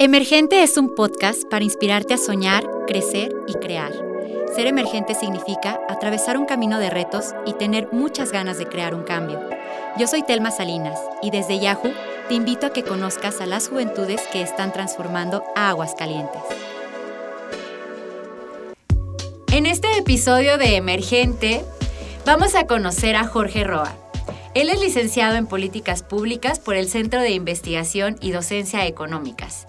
Emergente es un podcast para inspirarte a soñar, crecer y crear. Ser emergente significa atravesar un camino de retos y tener muchas ganas de crear un cambio. Yo soy Telma Salinas y desde Yahoo te invito a que conozcas a las juventudes que están transformando a Aguascalientes. En este episodio de Emergente vamos a conocer a Jorge Roa. Él es licenciado en Políticas Públicas por el Centro de Investigación y Docencia Económicas.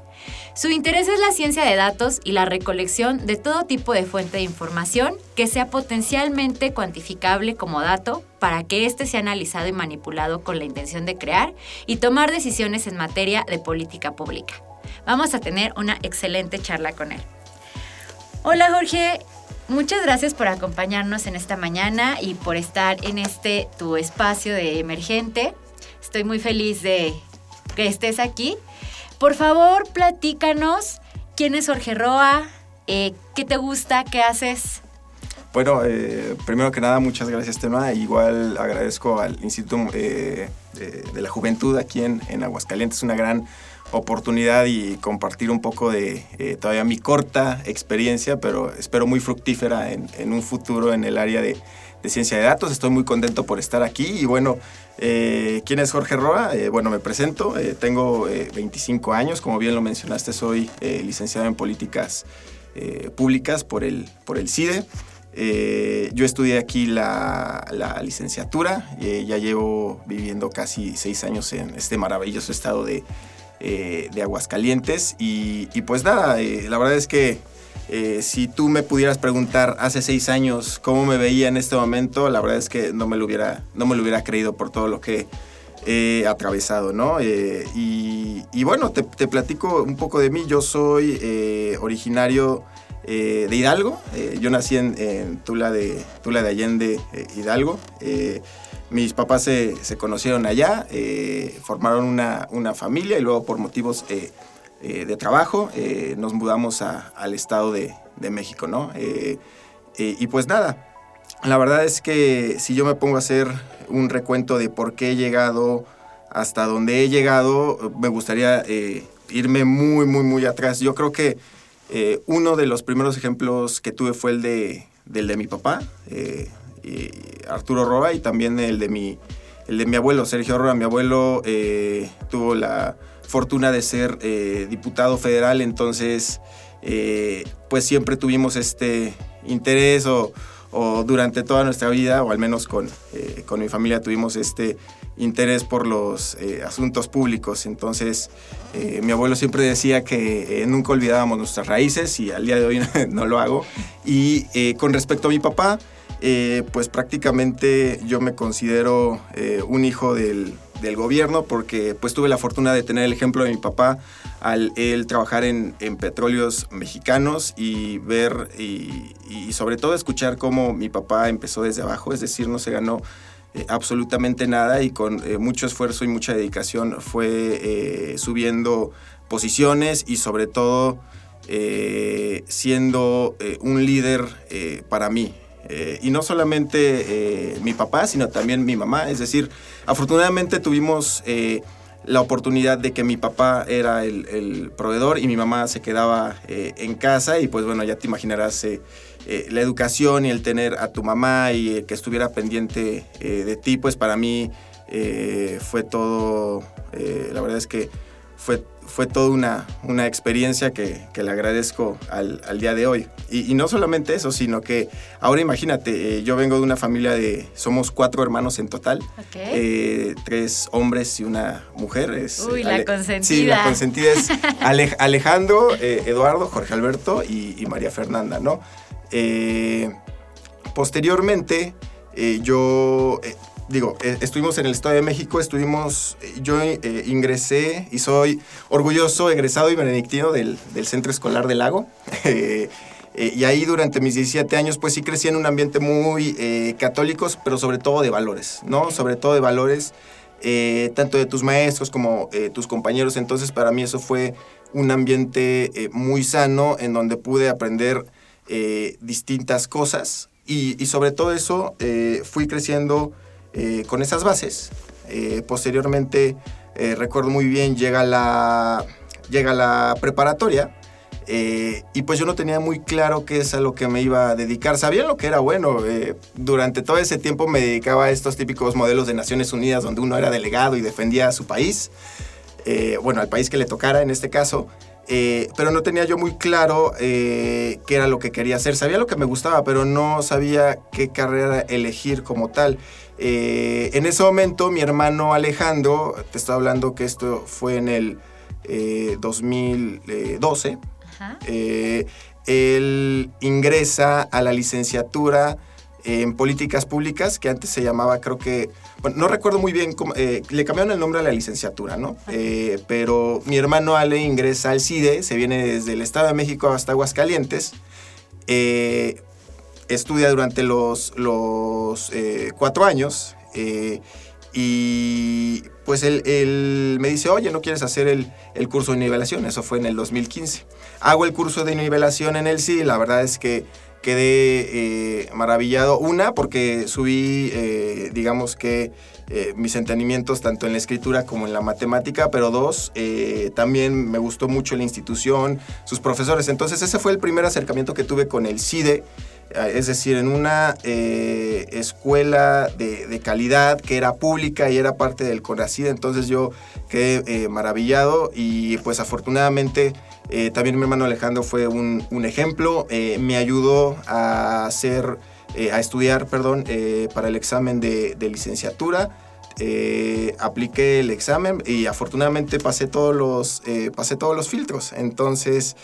Su interés es la ciencia de datos y la recolección de todo tipo de fuente de información que sea potencialmente cuantificable como dato para que éste sea analizado y manipulado con la intención de crear y tomar decisiones en materia de política pública. Vamos a tener una excelente charla con él. Hola Jorge, muchas gracias por acompañarnos en esta mañana y por estar en este tu espacio de emergente. Estoy muy feliz de que estés aquí por favor, platícanos quién es Jorge Roa, eh, qué te gusta, qué haces. Bueno, eh, primero que nada, muchas gracias, Tema. Igual agradezco al Instituto eh, de, la Juventud aquí en, Aguascalientes. Es una gran oportunidad y compartir un poco de todavía mi corta experiencia, pero espero muy fructífera en un futuro en el área de, de Ciencia de Datos. Estoy muy contento por estar aquí y bueno, eh, ¿quién es Jorge Roa? Eh, bueno, me presento, eh, tengo 25 años, como bien lo mencionaste, soy licenciado en Políticas Públicas por el, por el CIDE. yo estudié aquí la, licenciatura, ya llevo viviendo casi seis años en este maravilloso estado de, Aguascalientes y, y, pues nada, la verdad es que eh, si tú me pudieras preguntar hace seis años cómo me veía en este momento, la verdad es que no me lo hubiera, no me lo hubiera creído por todo lo que he atravesado, ¿no? Eh, y, bueno, te, platico un poco de mí. Yo soy eh, originario de Hidalgo. yo nací en, Tula, de, Tula de Allende, Hidalgo. mis papás se, conocieron allá, formaron una, una, familia y luego por motivos eh, de trabajo, eh, nos mudamos al Estado de, México, ¿no? Eh, y pues nada, la verdad es que si yo me pongo a hacer un recuento de por qué he llegado hasta donde he llegado, me gustaría irme muy, muy, muy atrás. Yo creo que uno de los primeros ejemplos que tuve fue el de, del de mi papá, Arturo Roa, y también el de mi, el de mi abuelo, Sergio Roa. Mi abuelo tuvo la fortuna de ser eh, diputado federal, entonces eh, pues siempre tuvimos este interés o, durante toda nuestra vida, o al menos con, eh, con mi familia tuvimos este interés por los asuntos públicos. Entonces mi abuelo siempre decía que nunca olvidábamos nuestras raíces y al día de hoy no lo hago. Y con respecto a mi papá, pues prácticamente yo me considero un hijo del del gobierno porque pues tuve la fortuna de tener el ejemplo de mi papá al él trabajar en, petróleos mexicanos y ver y, sobre todo escuchar cómo mi papá empezó desde abajo, es decir, no se ganó eh, absolutamente nada y con eh, mucho esfuerzo y mucha dedicación fue eh, subiendo posiciones y sobre todo siendo un líder para mí. Eh, y no solamente eh, mi papá, sino también mi mamá. Es decir, afortunadamente tuvimos eh, la oportunidad de que mi papá era el, proveedor y mi mamá se quedaba en casa y pues bueno, ya te imaginarás la educación y el tener a tu mamá y que estuviera pendiente de ti, pues para mí fue todo, la verdad es que fue fue toda una, una experiencia que, le agradezco al, día de hoy. Y, no solamente eso, sino que ahora imagínate, eh, yo vengo de una familia de, somos cuatro hermanos en total, eh, tres hombres y una mujer. Es, Uy, la consentida. Sí, la consentida es Alejandro, eh, Eduardo, Jorge Alberto y, María Fernanda, ¿no? posteriormente, yo digo, eh, estuvimos en el Estado de México, estuvimos, eh, yo eh, ingresé y soy orgulloso, egresado y benedictino del, Centro Escolar del Lago. y ahí durante mis 17 años, pues sí crecí en un ambiente muy católico, pero sobre todo de valores, ¿no? Sobre todo de valores, tanto de tus maestros como tus compañeros. Entonces, para mí eso fue un ambiente muy sano en donde pude aprender distintas cosas. Y, sobre todo eso, fui creciendo eh, con esas bases. Eh, posteriormente, eh, recuerdo muy bien, llega la, llega la preparatoria y pues yo no tenía muy claro qué es a lo que me iba a dedicar. Sabía lo que era bueno. Durante todo ese tiempo me dedicaba a estos típicos modelos de Naciones Unidas donde uno era delegado y defendía a su país. Bueno, al país que le tocara en este caso. pero no tenía yo muy claro qué era lo que quería hacer. Sabía lo que me gustaba, pero no sabía qué carrera elegir como tal. En ese momento mi hermano Alejandro, te estoy hablando que esto fue en el 2012, eh, él ingresa a la licenciatura en políticas públicas, que antes se llamaba, creo que, bueno, no recuerdo muy bien, cómo, eh, le cambiaron el nombre a la licenciatura, ¿no? Eh, pero mi hermano Ale ingresa al CIDE, se viene desde el Estado de México hasta Aguascalientes, estudia durante los, los cuatro años y pues él, me dice, oye, ¿no quieres hacer el, curso de nivelación? Eso fue en el 2015. Hago el curso de nivelación en el sí, la verdad es que quedé eh, maravillado. Una, porque subí, eh, digamos que, eh, mis entendimientos tanto en la escritura como en la matemática, pero dos, también me gustó mucho la institución, sus profesores. Entonces ese fue el primer acercamiento que tuve con el CIDE es decir, en una eh, escuela de, calidad que era pública y era parte del CONACID, entonces yo quedé eh, maravillado y pues afortunadamente eh, también mi hermano Alejandro fue un, ejemplo, me ayudó a hacer, a estudiar, perdón, para el examen de, licenciatura. apliqué el examen y afortunadamente pasé todos los, pasé todos los filtros. Entonces,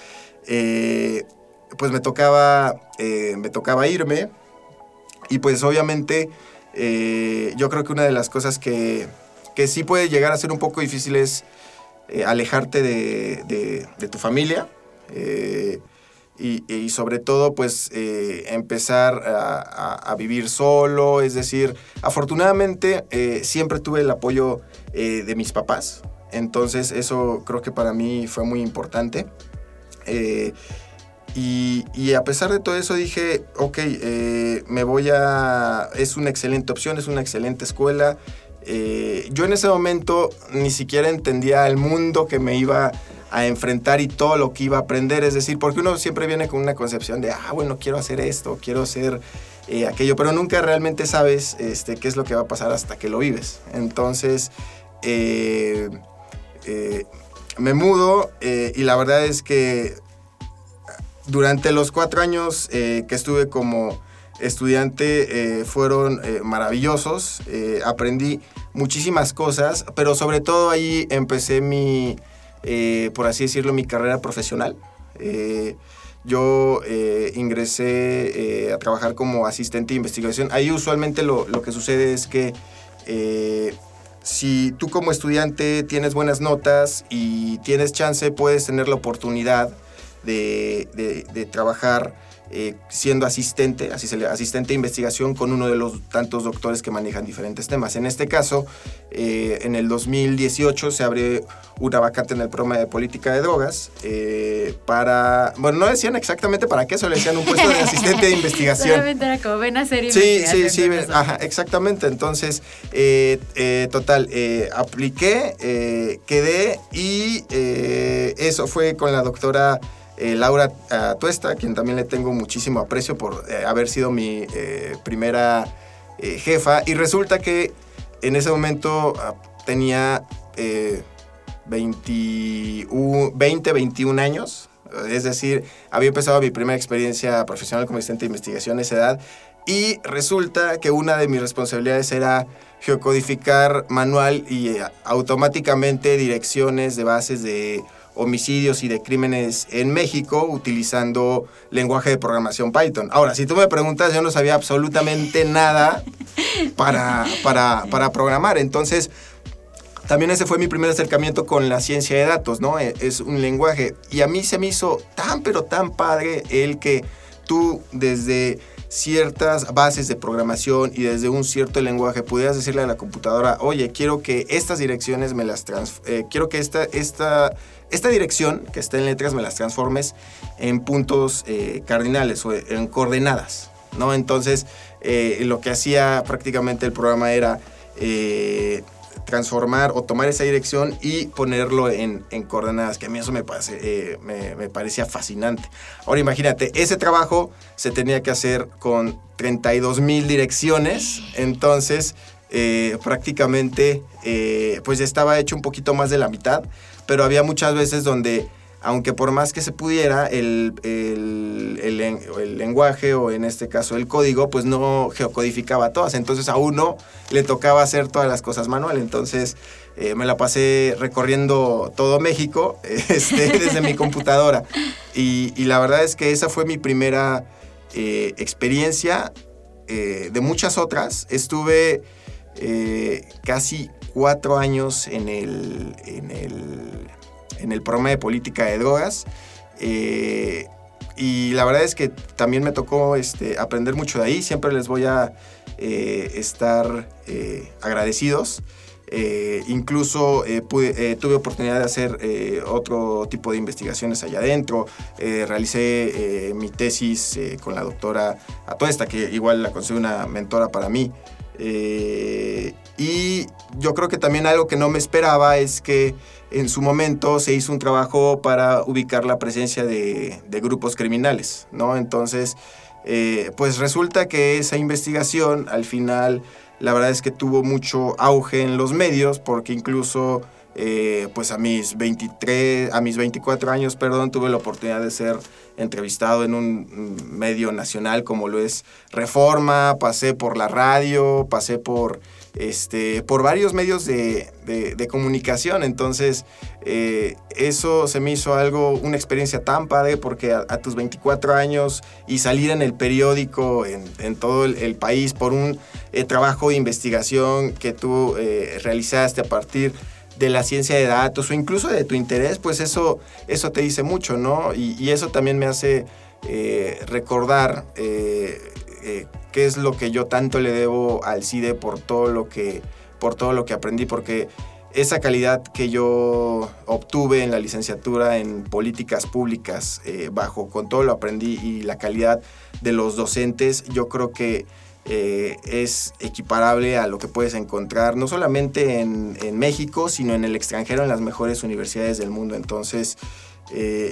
pues me tocaba, eh, me tocaba irme. Y pues obviamente eh, yo creo que una de las cosas que, que, sí puede llegar a ser un poco difícil es eh, alejarte de, de, tu familia y, sobre todo pues empezar a, vivir solo, es decir, afortunadamente siempre tuve el apoyo de mis papás, entonces eso creo que para mí fue muy importante. Y, a pesar de todo eso dije, ok, eh, me voy a... Es una excelente opción, es una excelente escuela. Eh, yo en ese momento ni siquiera entendía el mundo que me iba a enfrentar y todo lo que iba a aprender. Es decir, porque uno siempre viene con una concepción de, ah, bueno, quiero hacer esto, quiero hacer eh, aquello, pero nunca realmente sabes este, qué es lo que va a pasar hasta que lo vives. Entonces, me mudo y la verdad es que durante los cuatro años eh, que estuve como estudiante eh, fueron eh, maravillosos, aprendí muchísimas cosas, pero sobre todo ahí empecé mi, por así decirlo, mi carrera profesional. yo ingresé a trabajar como asistente de investigación. Ahí usualmente lo, lo que sucede es que si tú como estudiante tienes buenas notas y tienes chance, puedes tener la oportunidad de, trabajar eh, siendo asistente, asistente de investigación con uno de los tantos doctores que manejan diferentes temas. En este caso, eh, en el 2018 se abre una vacante en el programa de política de drogas eh, para, bueno, no decían exactamente para qué, solo decían un puesto de asistente de investigación. Solamente era como ven a hacer Sí, sí, sí, ajá, exactamente. Entonces, total, apliqué, quedé y eso fue con la doctora... Eh, Laura uh, Tuesta, quien también le tengo muchísimo aprecio por eh, haber sido mi eh, primera jefa. Y resulta que en ese momento ah, tenía 20, 21 años. Es decir, había empezado mi primera experiencia profesional como asistente de investigación a esa edad. Y resulta que una de mis responsabilidades era geocodificar manual y automáticamente direcciones de bases de homicidios y de crímenes en México utilizando lenguaje de programación Python. Ahora, si tú me preguntas, yo no sabía absolutamente nada para, para, para programar. Entonces, también ese fue mi primer acercamiento con la ciencia de datos, ¿no? E, es un lenguaje. Y a mí se me hizo tan, pero tan padre el que tú desde ciertas bases de programación y desde un cierto lenguaje pudieras decirle a la computadora, oye, quiero que estas direcciones me las trans eh, quiero que esta, esta, esta dirección que está en letras me las transformes en puntos eh, cardinales o en coordenadas, ¿no? Entonces, eh, lo que hacía prácticamente el programa era transformar o tomar esa dirección y ponerlo en, coordenadas, que a mí eso me, eh, me, parecía fascinante. Ahora imagínate, ese trabajo se tenía que hacer con 32 mil direcciones, entonces eh, prácticamente eh, pues estaba hecho un poquito más de la mitad, pero había muchas veces donde aunque por más que se pudiera, el, lenguaje o en este caso el código, pues no geocodificaba todas. Entonces a uno le tocaba hacer todas las cosas manual. Entonces eh, me la pasé recorriendo todo México este, desde mi computadora. Y, la verdad es que esa fue mi primera eh, experiencia eh, de muchas otras. Estuve casi cuatro años en el, en el en el programa de política de drogas. Eh, y la verdad es que también me tocó este, aprender mucho de ahí. Siempre les voy a eh, estar eh, agradecidos. incluso tuve oportunidad de hacer otro tipo de investigaciones allá adentro. realicé mi tesis con la doctora Atuesta, que igual la considero una mentora para mí. Y yo creo que también algo que no me esperaba es que en su momento se hizo un trabajo para ubicar la presencia de, grupos criminales, ¿no? Entonces, eh, pues resulta que esa investigación al final, la verdad es que tuvo mucho auge en los medios, porque incluso, eh, pues a mis 23, a mis 24 años, perdón, tuve la oportunidad de ser entrevistado en un medio nacional como lo es Reforma, pasé por la radio, pasé por este, por varios medios de, comunicación. Entonces, eh, eso se me hizo algo, una experiencia tan padre porque a, tus 24 años y salir en el periódico en, todo el, país por un eh, trabajo de investigación que tú realizaste a partir de la ciencia de datos o incluso de tu interés, pues eso, eso te dice mucho, ¿no? Y, eso también me hace recordar eh, qué es lo que yo tanto le debo al CIDE por todo lo que, por todo lo que aprendí, porque esa calidad que yo obtuve en la licenciatura en políticas públicas, eh, bajo con todo lo aprendí y la calidad de los docentes, yo creo que eh, es equiparable a lo que puedes encontrar no solamente en, México, sino en el extranjero, en las mejores universidades del mundo. Entonces,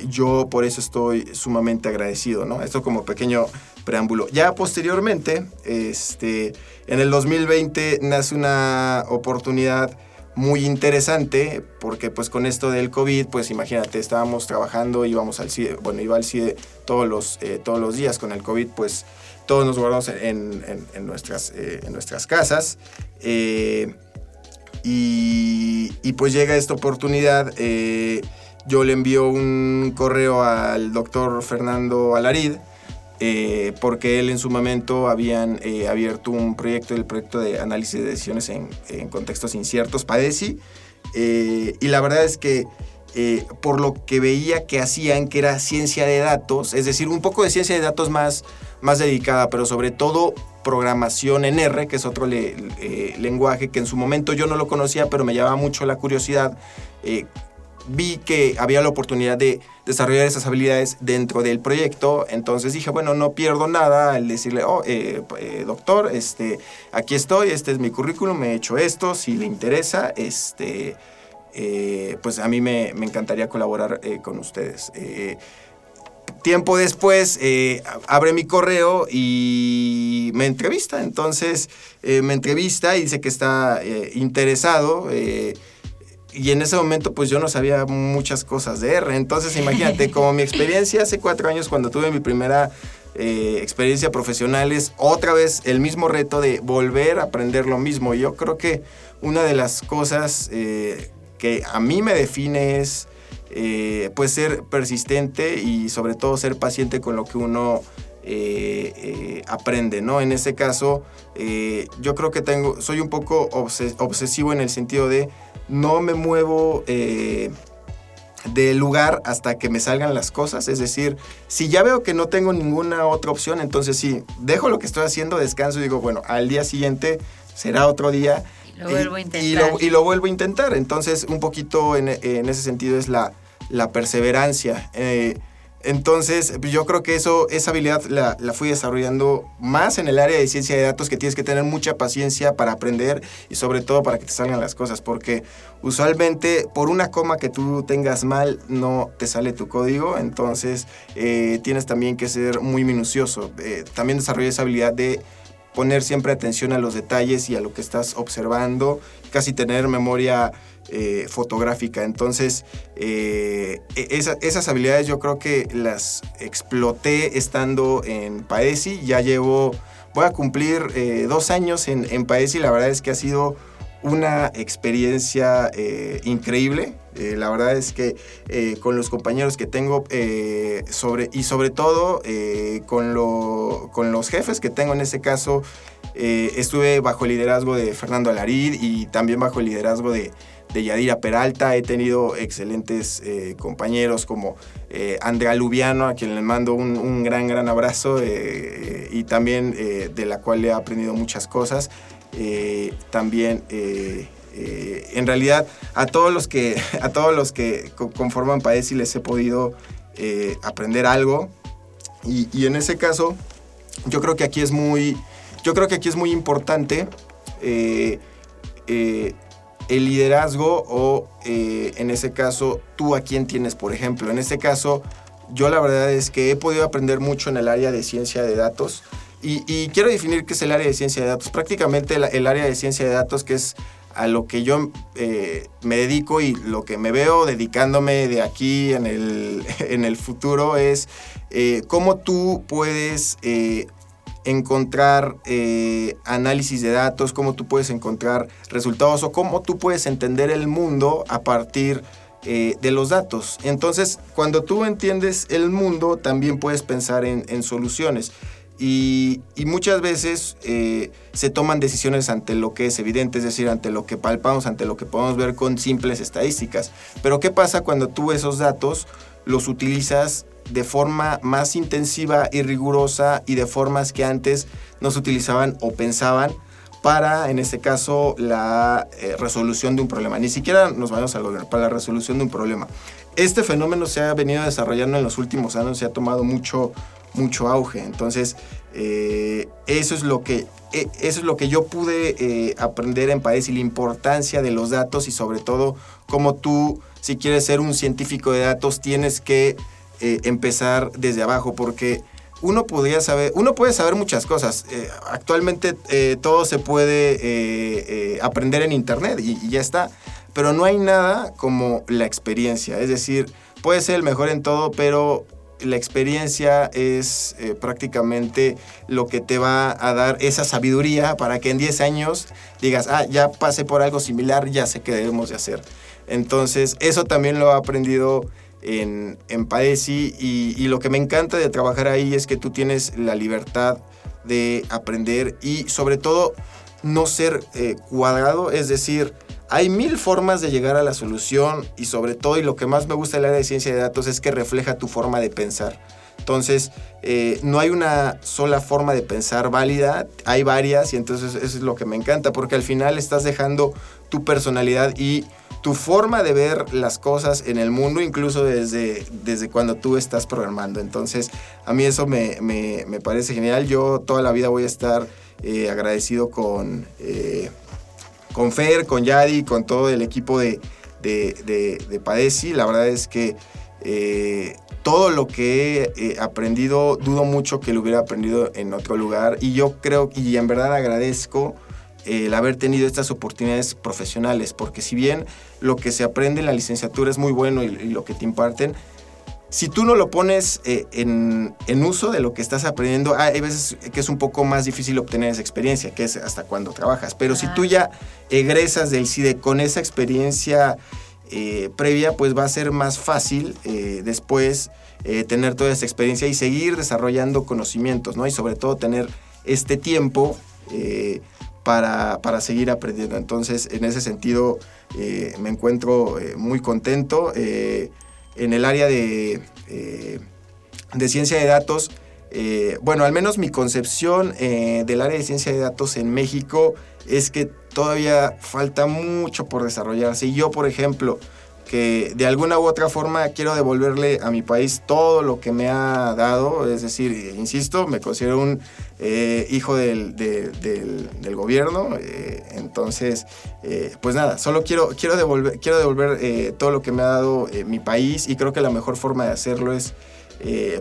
yo por eso estoy sumamente agradecido, ¿no? Esto como pequeño preámbulo. Ya posteriormente, este, en el 2020 nace una oportunidad muy interesante porque pues con esto del COVID, pues imagínate, estábamos trabajando, íbamos al CIDE, bueno, iba al CIDE todos los, eh, todos los días con el COVID, pues todos nos guardamos en, nuestras, eh, en nuestras casas. Eh, y, y, pues llega esta oportunidad, yo le envío un correo al doctor Fernando Alarid, eh, porque él en su momento habían eh, abierto un proyecto, el proyecto de análisis de decisiones en, contextos inciertos, PADESI, eh, y la verdad es que por lo que veía que hacían, que era ciencia de datos, es decir, un poco de ciencia de datos más, más dedicada, pero sobre todo programación en R, que es otro lenguaje que en su momento yo no lo conocía, pero me llamaba mucho la curiosidad vi que había la oportunidad de desarrollar esas habilidades dentro del proyecto, entonces dije, bueno, no pierdo nada al decirle, oh, eh, eh, doctor, este, aquí estoy, este es mi currículum, he hecho esto, si le interesa, este, eh, pues a mí me, encantaría colaborar con ustedes. tiempo después abre mi correo y me entrevista, entonces me entrevista y dice que está interesado y en ese momento pues yo no sabía muchas cosas de R. Entonces imagínate, como mi experiencia hace cuatro años cuando tuve mi primera eh, experiencia profesional es otra vez el mismo reto de volver a aprender lo mismo. Yo creo que una de las cosas eh, que a mí me define es eh, pues ser persistente y sobre todo ser paciente con lo que uno aprende, ¿no? En ese caso, yo creo que tengo, soy un poco obsesivo en el sentido de no me muevo eh, del lugar hasta que me salgan las cosas. Es decir, si ya veo que no tengo ninguna otra opción, entonces sí, dejo lo que estoy haciendo, descanso y digo, bueno, al día siguiente será otro día. Y lo vuelvo a intentar. Y lo, vuelvo a intentar. Entonces, un poquito en, ese sentido es la, perseverancia. Eh, entonces, yo creo que eso, esa habilidad la, fui desarrollando más en el área de ciencia de datos, que tienes que tener mucha paciencia para aprender y sobre todo para que te salgan las cosas, porque usualmente por una coma que tú tengas mal no te sale tu código, entonces eh, tienes también que ser muy minucioso. Eh, también desarrollé esa habilidad de poner siempre atención a los detalles y a lo que estás observando, casi tener memoria eh, fotográfica. Entonces, eh, e-, esas habilidades yo creo que las exploté estando en Paesi. Ya llevo, voy a cumplir eh, dos años en, Paesi. La verdad es que ha sido una experiencia increíble. la verdad es que con los compañeros que tengo sobre, y sobre todo con, lo, con los jefes que tengo en ese caso, estuve bajo el liderazgo de Fernando Alarid y también bajo el liderazgo de, de Yadira Peralta. He tenido excelentes eh, compañeros como eh, Andrea Lubiano, a quien le mando un, gran, gran abrazo eh, y también de la cual he aprendido muchas cosas. también, en realidad, a todos los que, a todos los que conforman Paesi les he podido aprender algo. Y, y, en ese caso, yo creo que aquí es muy, yo creo que aquí es muy importante el liderazgo o eh, en ese caso tú a quién tienes, por ejemplo. En este caso, yo la verdad es que he podido aprender mucho en el área de ciencia de datos y, quiero definir qué es el área de ciencia de datos. Prácticamente el, área de ciencia de datos que es a lo que yo eh, me dedico y lo que me veo dedicándome de aquí en el, en el futuro es eh, cómo tú puedes encontrar eh, análisis de datos, cómo tú puedes encontrar resultados o cómo tú puedes entender el mundo a partir eh, de los datos. Entonces, cuando tú entiendes el mundo, también puedes pensar en, soluciones. Y, muchas veces eh, se toman decisiones ante lo que es evidente, es decir, ante lo que palpamos, ante lo que podemos ver con simples estadísticas. Pero ¿qué pasa cuando tú esos datos los utilizas de forma más intensiva y rigurosa y de formas que antes no se utilizaban o pensaban para, en este caso, la eh, resolución de un problema. Ni siquiera nos vamos al gobierno, para la resolución de un problema. Este fenómeno se ha venido desarrollando en los últimos años, se ha tomado mucho, mucho auge. Entonces, eh, eso, es lo que, e, eso es lo que yo pude eh, aprender en País y la importancia de los datos y sobre todo cómo tú, si quieres ser un científico de datos, tienes que eh, empezar desde abajo, porque uno podría saber, uno puede saber muchas cosas. Eh, actualmente eh, todo se puede aprender en internet y, ya está. Pero no hay nada como la experiencia. Es decir, puede ser el mejor en todo, pero la experiencia es prácticamente lo que te va a dar esa sabiduría para que en 10 años digas, ah, ya pasé por algo similar, ya sé qué debemos de hacer. Entonces, eso también lo he aprendido en, en Paesi y, lo que me encanta de trabajar ahí es que tú tienes la libertad de aprender y sobre todo no ser eh, cuadrado, es decir, hay mil formas de llegar a la solución y sobre todo, y lo que más me gusta del área de ciencia de datos es que refleja tu forma de pensar. Entonces, eh, no hay una sola forma de pensar válida, hay varias y entonces eso es lo que me encanta, porque al final estás dejando tu personalidad y tu forma de ver las cosas en el mundo, incluso desde, desde cuando tú estás programando. Entonces, a mí eso me, parece genial. Yo toda la vida voy a estar eh, agradecido con, eh, con Fer, con Yadi, con todo el equipo de, de, Padesi. La verdad es que eh, todo lo que he aprendido, dudo mucho que lo hubiera aprendido en otro lugar. Y yo creo, y en verdad agradezco el haber tenido estas oportunidades profesionales, porque si bien lo que se aprende en la licenciatura es muy bueno y, lo que te imparten, si tú no lo pones eh, en, uso de lo que estás aprendiendo, hay veces que es un poco más difícil obtener esa experiencia, que es hasta cuando trabajas. Pero si tú ya egresas del CIDE con esa experiencia eh, previa, pues va a ser más fácil eh, después tener toda esa experiencia y seguir desarrollando conocimientos, ¿no? Y sobre todo tener este tiempo para, seguir aprendiendo. Entonces, en ese sentido, eh, me encuentro eh, muy contento. Eh, en el área de, de ciencia de datos, bueno, al menos mi concepción del área de ciencia de datos en México es que todavía falta mucho por desarrollarse. Y yo, por ejemplo, que de alguna u otra forma quiero devolverle a mi país todo lo que me ha dado. Es decir, insisto, me considero un eh, hijo del, del, gobierno. Eh, entonces, eh, pues nada, solo quiero, quiero devolver, quiero devolver todo lo que me ha dado mi país y creo que la mejor forma de hacerlo es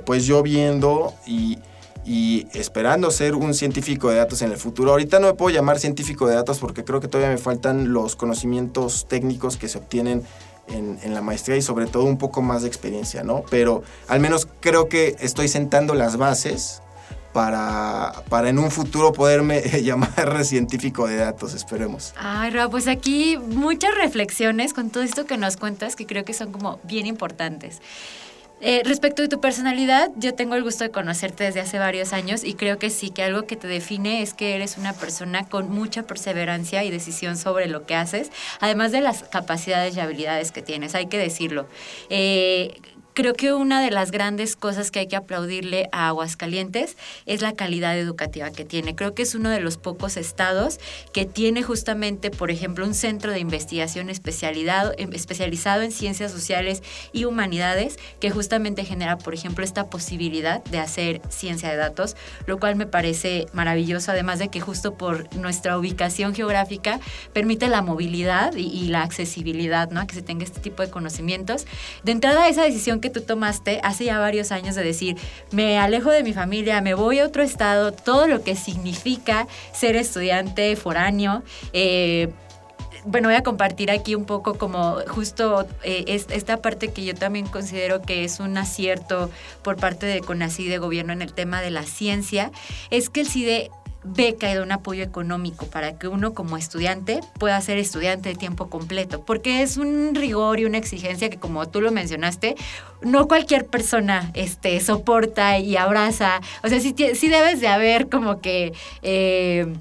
pues yo viendo y y esperando ser un científico de datos en el futuro. Ahorita no me puedo llamar científico de datos porque creo que todavía me faltan los conocimientos técnicos que se obtienen en, la maestría y sobre todo un poco más de experiencia, ¿no? Pero al menos creo que estoy sentando las bases para, para en un futuro poderme llamar científico de datos, esperemos. Ay, Ra, pues aquí muchas reflexiones con todo esto que nos cuentas que creo que son como bien importantes. Eh, respecto de tu personalidad, yo tengo el gusto de conocerte desde hace varios años y creo que sí, que algo que te define es que eres una persona con mucha perseverancia y decisión sobre lo que haces, además de las capacidades y habilidades que tienes, hay que decirlo. Eh, creo que una de las grandes cosas que hay que aplaudirle a Aguascalientes es la calidad educativa que tiene. Creo que es uno de los pocos estados que tiene justamente, por ejemplo, un centro de investigación especializado, especializado en ciencias sociales y humanidades que justamente genera, por ejemplo, esta posibilidad de hacer ciencia de datos, lo cual me parece maravilloso, además de que justo por nuestra ubicación geográfica permite la movilidad y, la accesibilidad, ¿no? Que se tenga este tipo de conocimientos. De entrada, esa decisión que tú tomaste hace ya varios años de decir, me alejo de mi familia, me voy a otro estado, todo lo que significa ser estudiante foráneo. Eh, bueno, voy a compartir aquí un poco como justo eh, esta parte que yo también considero que es un acierto por parte de CONACYT de gobierno en el tema de la ciencia, es que el CIDE beca y da un apoyo económico para que uno como estudiante pueda ser estudiante de tiempo completo, porque es un rigor y una exigencia que como tú lo mencionaste, no cualquier persona este, soporta y abraza, o sea, sí, sí debes de haber como que... Eh,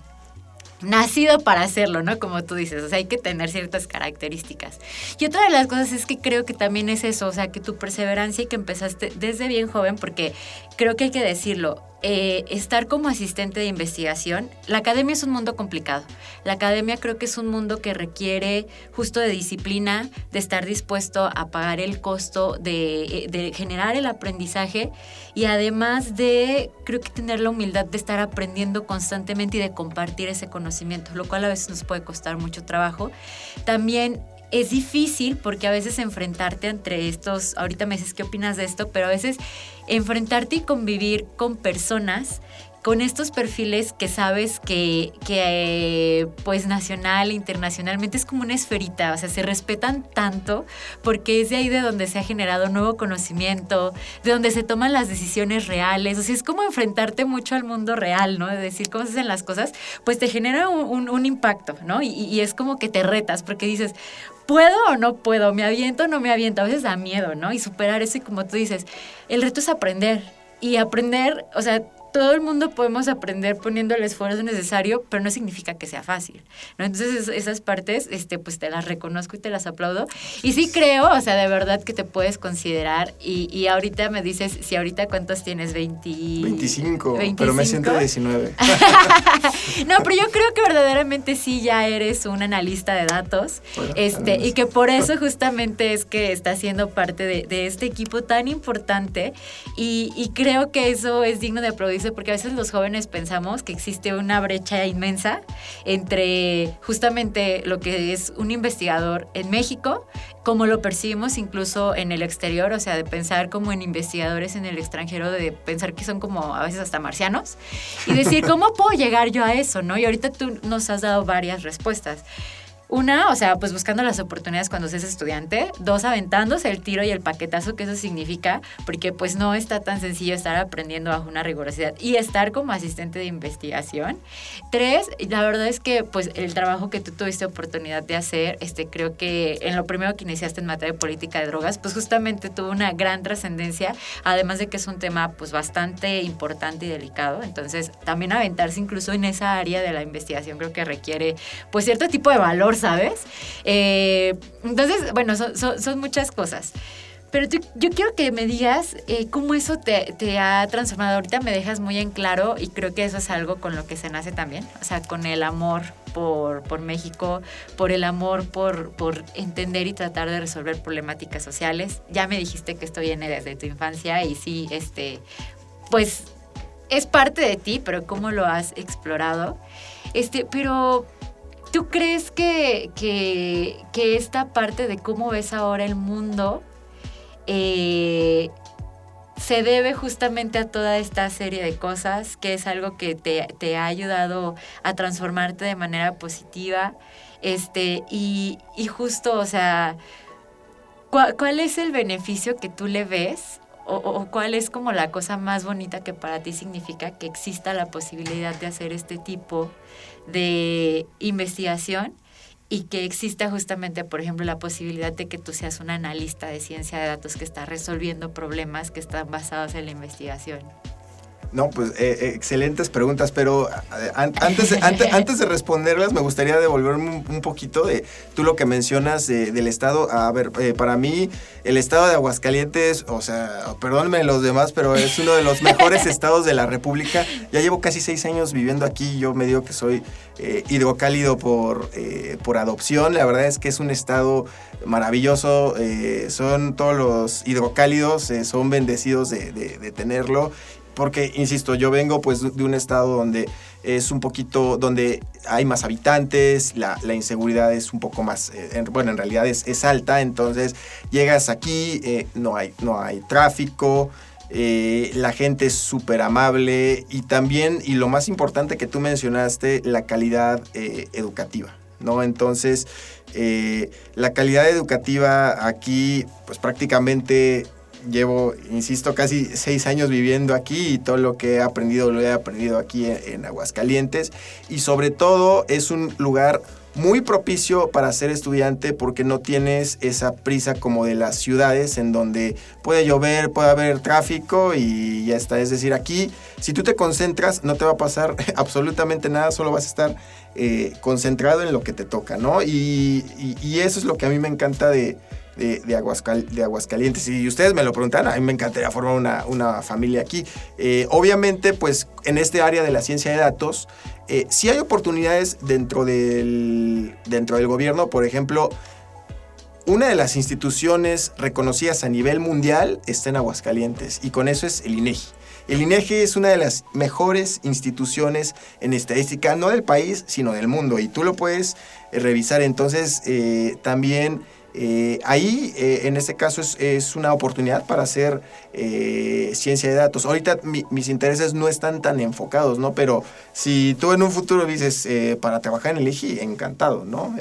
nacido para hacerlo, ¿no? Como tú dices, o sea, hay que tener ciertas características. Y otra de las cosas es que creo que también es eso, o sea, que tu perseverancia y que empezaste desde bien joven, porque creo que hay que decirlo, eh, estar como asistente de investigación, la academia es un mundo complicado. La academia creo que es un mundo que requiere justo de disciplina, de estar dispuesto a pagar el costo de, eh, de generar el aprendizaje y además de, creo que tener la humildad de estar aprendiendo constantemente y de compartir ese conocimiento, lo cual a veces nos puede costar mucho trabajo. También es difícil porque a veces enfrentarte entre estos, ahorita me dices qué opinas de esto, pero a veces enfrentarte y convivir con personas con estos perfiles que sabes que, que pues nacional internacionalmente es como una esferita, o sea, se respetan tanto porque es de ahí de donde se ha generado nuevo conocimiento, de donde se toman las decisiones reales, o sea, es como enfrentarte mucho al mundo real, ¿no? De decir cómo se hacen las cosas, pues te genera un, impacto, ¿no? Y es como que te retas porque dices, ¿puedo o no puedo? ¿Me aviento o no me aviento? A veces da miedo, ¿no? Y superar eso y como tú dices, el reto es aprender. Y aprender, o sea, todo el mundo podemos aprender poniendo el esfuerzo necesario, pero no significa que sea fácil, ¿no? Entonces esas partes, este, pues te las reconozco y te las aplaudo. Y sí creo, o sea, de verdad que te puedes considerar y, y ahorita me dices, si ahorita cuántos tienes, 20... 25, pero me siento 19. no, pero yo creo que verdaderamente sí ya eres un analista de datos, este, y que por eso justamente es que estás siendo parte de, de este equipo tan importante y, y creo que eso es digno de aplaudir porque a veces los jóvenes pensamos que existe una brecha inmensa entre justamente lo que es un investigador en México, como lo percibimos incluso en el exterior, o sea, de pensar como en investigadores en el extranjero, de pensar que son como a veces hasta marcianos, y decir, ¿cómo puedo llegar yo a eso? ¿no? Y ahorita tú nos has dado varias respuestas. Una, o sea, pues buscando las oportunidades cuando seas estudiante. Dos, aventándose el tiro y el paquetazo que eso significa, porque pues no está tan sencillo estar aprendiendo bajo una rigurosidad y estar como asistente de investigación. Tres, la verdad es que pues el trabajo que tú tuviste oportunidad de hacer, este, creo que en lo primero que iniciaste en materia de política de drogas, pues justamente tuvo una gran trascendencia, además de que es un tema pues bastante importante y delicado. Entonces, también aventarse incluso en esa área de la investigación creo que requiere pues cierto tipo de valor ¿sabes? Eh, entonces, bueno, son, muchas cosas. Pero yo quiero que me digas eh, cómo eso te, te, ha transformado. Ahorita me dejas muy en claro y creo que eso es algo con lo que se nace también, o sea, con el amor por, por México, por el amor, por, por entender y tratar de resolver problemáticas sociales. Ya me dijiste que esto viene desde tu infancia y sí, este, pues es parte de ti, pero cómo lo has explorado. Este, pero ¿tú crees que, que, esta parte de cómo ves ahora el mundo eh, se debe justamente a toda esta serie de cosas, que es algo que te, ha ayudado a transformarte de manera positiva. Este, y, justo, o sea, ¿cuál, es el beneficio que tú le ves? O, cuál es como la cosa más bonita que para ti significa que exista la posibilidad de hacer este tipo de investigación y que exista justamente, por ejemplo, la posibilidad de que tú seas un analista de ciencia de datos que está resolviendo problemas que están basados en la investigación. No, pues eh, eh, excelentes preguntas, pero eh, antes, antes, de responderlas me gustaría devolverme un, poquito de tú lo que mencionas del estado. A ver, para mí el estado de Aguascalientes, o sea, perdónenme los demás, pero es uno de los mejores estados de la República. Ya llevo casi seis años viviendo aquí, yo me digo que soy hidrocálido por, por adopción. La verdad es que es un estado maravilloso, son todos los hidrocálidos, son bendecidos de, de tenerlo porque, insisto, yo vengo pues de un estado donde es un poquito, donde hay más habitantes, la, inseguridad es un poco más, eh, bueno, en realidad es, alta, entonces llegas aquí, eh, no, hay, no hay tráfico, eh, la gente es súper amable y también, y lo más importante que tú mencionaste, la calidad educativa, ¿no? Entonces, la calidad educativa aquí, pues prácticamente llevo, insisto, casi seis años viviendo aquí y todo lo que he aprendido lo he aprendido aquí en, Aguascalientes. Y sobre todo es un lugar muy propicio para ser estudiante porque no tienes esa prisa como de las ciudades en donde puede llover, puede haber tráfico y ya está. Es decir, aquí si tú te concentras no te va a pasar absolutamente nada, solo vas a estar eh, concentrado en lo que te toca, ¿no? y, eso es lo que a mí me encanta de, de, de, Aguascalientes. Y ustedes me lo preguntan, a mí me encantaría formar una, familia aquí. Eh, obviamente, pues en este área de la ciencia de datos, eh, sí hay oportunidades dentro del, dentro del gobierno. Por ejemplo, una de las instituciones reconocidas a nivel mundial está en Aguascalientes y con eso es el INEGI. El INEGI es una de las mejores instituciones en estadística, no del país, sino del mundo. Y tú lo puedes eh, revisar. Entonces, también eh, ahí, eh, en este caso, es, una oportunidad para hacer eh, ciencia de datos. Ahorita mis intereses no están tan enfocados, ¿no? Pero si tú en un futuro dices, para trabajar en el IGI, encantado, ¿no?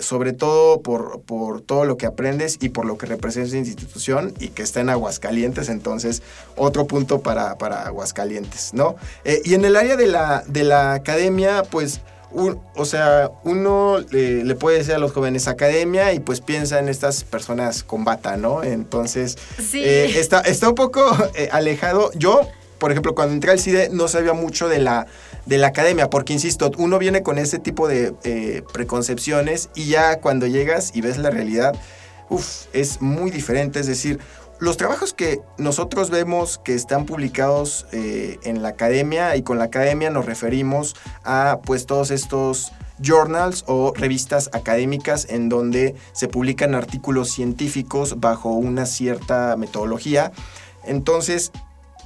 sobre todo por, por, todo lo que aprendes y por lo que representa esa institución y que está en Aguascalientes, entonces otro punto para, para Aguascalientes, ¿no? y en el área de la, de la academia, pues o sea, uno le puede decir a los jóvenes academia y pues piensa en estas personas con bata, ¿no? Entonces, eh, está, está un poco eh, alejado. Yo, por ejemplo, cuando entré al CIDE no sabía mucho de la, de la academia, porque, insisto, uno viene con ese tipo de eh, preconcepciones y ya cuando llegas y ves la realidad, uff, es muy diferente. Es decir, los trabajos que nosotros vemos que están publicados eh, en la academia, y con la academia nos referimos a pues todos estos journals o revistas académicas en donde se publican artículos científicos bajo una cierta metodología. Entonces,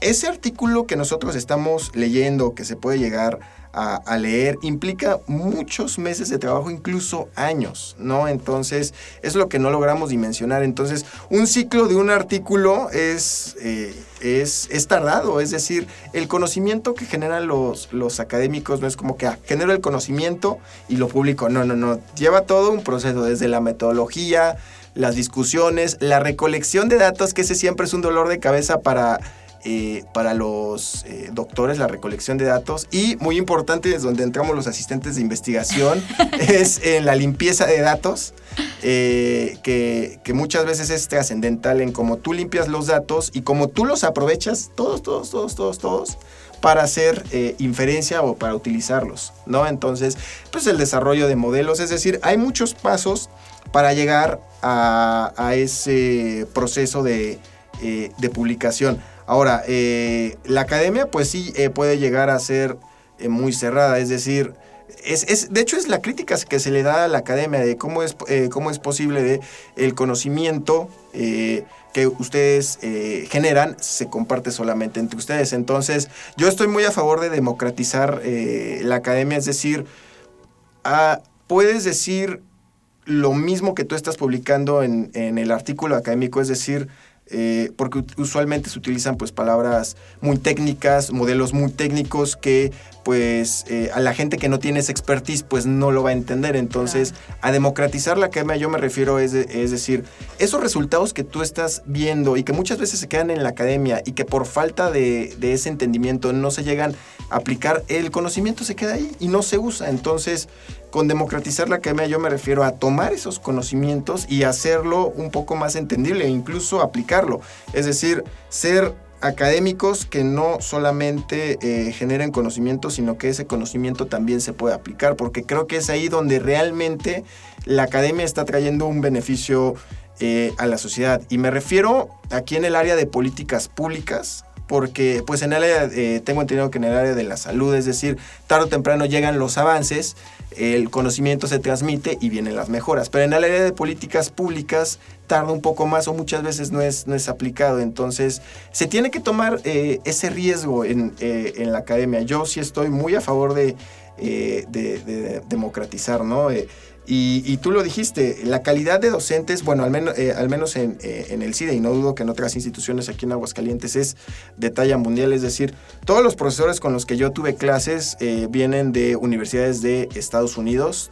ese artículo que nosotros estamos leyendo, que se puede llegar a, leer implica muchos meses de trabajo, incluso años, ¿no? Entonces, es lo que no logramos dimensionar. Entonces, un ciclo de un artículo es, eh, es, es, tardado, es decir, el conocimiento que generan los, los académicos no es como que ah, genero el conocimiento y lo publico. No, no, no. Lleva todo un proceso, desde la metodología, las discusiones, la recolección de datos, que ese siempre es un dolor de cabeza para eh, para los eh, doctores la recolección de datos y muy importante es donde entramos los asistentes de investigación es en la limpieza de datos eh, que, muchas veces es trascendental en cómo tú limpias los datos y cómo tú los aprovechas todos, todos, todos, todos, todos para hacer inferencia o para utilizarlos, ¿no? Entonces, pues el desarrollo de modelos, es decir, hay muchos pasos para llegar a, ese proceso de, de publicación. Ahora, eh, la academia pues sí eh, puede llegar a ser eh, muy cerrada, es decir, es, de hecho, es la crítica que se le da a la academia de cómo es, eh, cómo es posible de el conocimiento eh, que ustedes generan se comparte solamente entre ustedes. Entonces, yo estoy muy a favor de democratizar la academia, es decir, ah, puedes decir lo mismo que tú estás publicando en, en el artículo académico, es decir, eh, porque usualmente se utilizan pues palabras muy técnicas, modelos muy técnicos que pues eh, a la gente que no tiene esa expertise pues no lo va a entender. Entonces, a democratizar la academia yo me refiero es, es decir, esos resultados que tú estás viendo y que muchas veces se quedan en la academia y que por falta de, de ese entendimiento no se llegan a aplicar, el conocimiento se queda ahí y no se usa. Entonces, con democratizar la academia yo me refiero a tomar esos conocimientos y hacerlo un poco más entendible e incluso aplicarlo. Es decir, ser académicos que no solamente eh, generen conocimiento, sino que ese conocimiento también se puede aplicar, porque creo que es ahí donde realmente la academia está trayendo un beneficio eh, a la sociedad. Y me refiero aquí en el área de políticas públicas, porque pues en el área, eh, tengo entendido que en el área de la salud, es decir, tarde o temprano llegan los avances, el conocimiento se transmite y vienen las mejoras, pero en el área de políticas públicas tarda un poco más o muchas veces no es, no es aplicado, entonces se tiene que tomar eh, ese riesgo en, eh, en, la academia. Yo sí estoy muy a favor de, de democratizar, ¿no? Y, tú lo dijiste, la calidad de docentes, bueno, al menos, eh, al menos en, eh, en, el CIDE, y no dudo que en otras instituciones aquí en Aguascalientes es de talla mundial, es decir, todos los profesores con los que yo tuve clases eh, vienen de universidades de Estados Unidos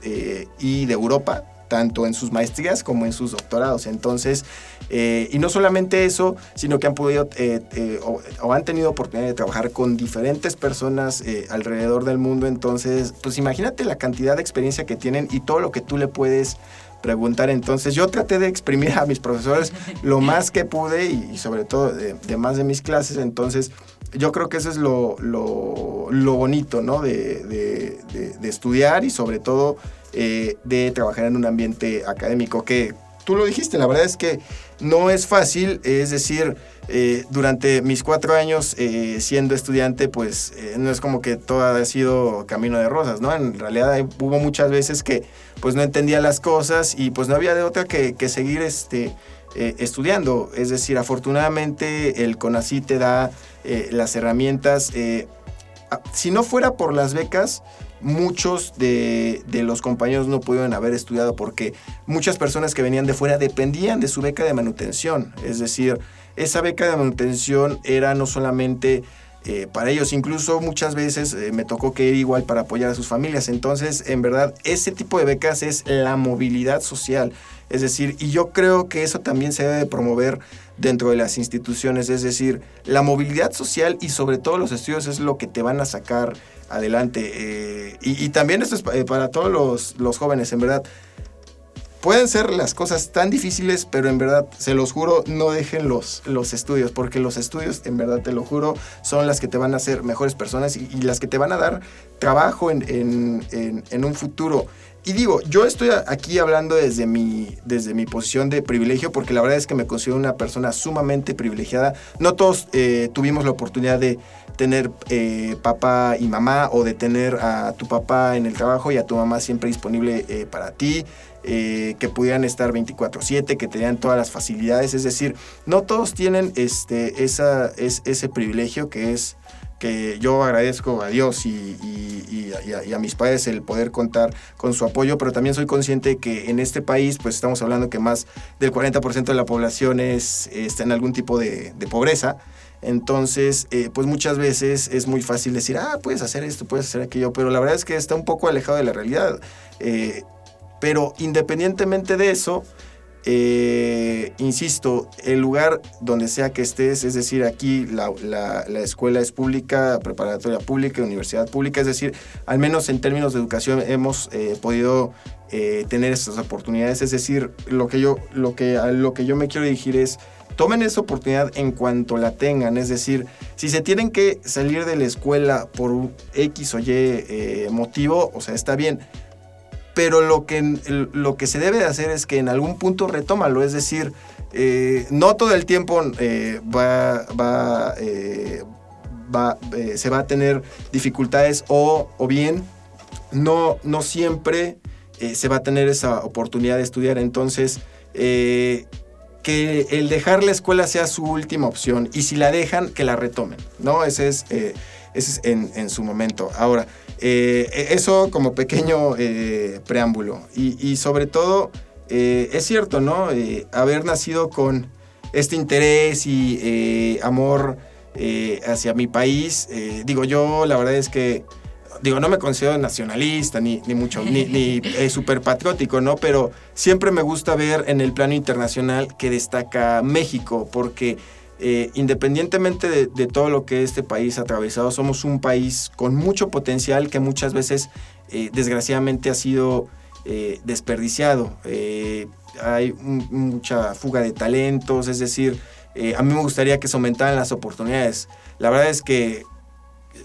y de Europa, tanto en sus maestrías como en sus doctorados. Entonces, eh, y no solamente eso, sino que han podido eh, eh, o, han tenido oportunidad de trabajar con diferentes personas alrededor del mundo. Entonces, pues imagínate la cantidad de experiencia que tienen y todo lo que tú le puedes preguntar. Entonces yo traté de exprimir a mis profesores lo más que pude y, sobre todo de, más de mis clases. Entonces yo creo que eso es lo, lo, bonito, ¿no? De, de, estudiar y sobre todo eh, de trabajar en un ambiente académico que tú lo dijiste, la verdad es que no es fácil, es decir, eh, durante mis cuatro años eh, siendo estudiante, pues no es como que todo ha sido camino de rosas, ¿no? En realidad hubo muchas veces que pues no entendía las cosas y pues no había de otra que, seguir este, estudiando. Es decir, afortunadamente el CONACYT te da las herramientas. si no fuera por las becas, muchos de, los compañeros no pudieron haber estudiado porque muchas personas que venían de fuera dependían de su beca de manutención. Es decir, esa beca de manutención era no solamente eh, para ellos, incluso muchas veces eh, me tocó que ir igual para apoyar a sus familias. Entonces, en verdad, ese tipo de becas es la movilidad social. Es decir, y yo creo que eso también se debe promover dentro de las instituciones. Es decir, la movilidad social y sobre todo los estudios es lo que te van a sacar adelante. Eh, y, también esto es eh, para todos los, los, jóvenes, en verdad. Pueden ser las cosas tan difíciles, pero en verdad, se los juro, no dejen los, los estudios, porque los estudios, en verdad, te lo juro, son las que te van a hacer mejores personas y, las que te van a dar trabajo en, en, en, un futuro. Y digo, yo estoy aquí hablando desde mi, desde mi posición de privilegio, porque la verdad es que me considero una persona sumamente privilegiada. No todos eh, tuvimos la oportunidad de tener eh, papá y mamá o de tener a tu papá en el trabajo y a tu mamá siempre disponible eh, para ti, que pudieran estar 24/7, que tenían todas las facilidades, es decir, no todos tienen este, esa, es, ese privilegio que es que yo agradezco a Dios y, a, mis padres el poder contar con su apoyo, pero también soy consciente que en este país, pues estamos hablando que más del 40% de la población es, está en algún tipo de, de pobreza. Entonces, eh, pues muchas veces es muy fácil decir, ah, puedes hacer esto, puedes hacer aquello, pero la verdad es que está un poco alejado de la realidad. Eh, pero independientemente de eso, eh, insisto, el lugar donde sea que estés, es decir, aquí la, escuela es pública, preparatoria pública, universidad pública, es decir, al menos en términos de educación hemos podido tener estas oportunidades, es decir, lo que yo, lo que, lo que yo me quiero dirigir es tomen esa oportunidad en cuanto la tengan. Es decir, si se tienen que salir de la escuela por X o Y eh, motivo, o sea, está bien. Pero lo que, lo que se debe de hacer es que en algún punto retómalo. Es decir, eh, no todo el tiempo eh, va, va, va se va a tener dificultades o, o bien no, no siempre eh, se va a tener esa oportunidad de estudiar. Entonces, eh, que el dejar la escuela sea su última opción y si la dejan, que la retomen, ¿no? Ese es, ese es en, su momento. Ahora, eso como pequeño preámbulo. Y, sobre todo, es cierto, ¿no? haber nacido con este interés y amor eh, hacia mi país. Eh, digo, yo la verdad es que, digo, no me considero nacionalista ni, ni mucho, ni, ni eh, súper patriótico, ¿no? Pero siempre me gusta ver en el plano internacional que destaca México, porque independientemente de, todo lo que este país ha atravesado, somos un país con mucho potencial que muchas veces, desgraciadamente, ha sido desperdiciado. hay mucha fuga de talentos, es decir, eh, a mí me gustaría que se aumentaran las oportunidades. La verdad es que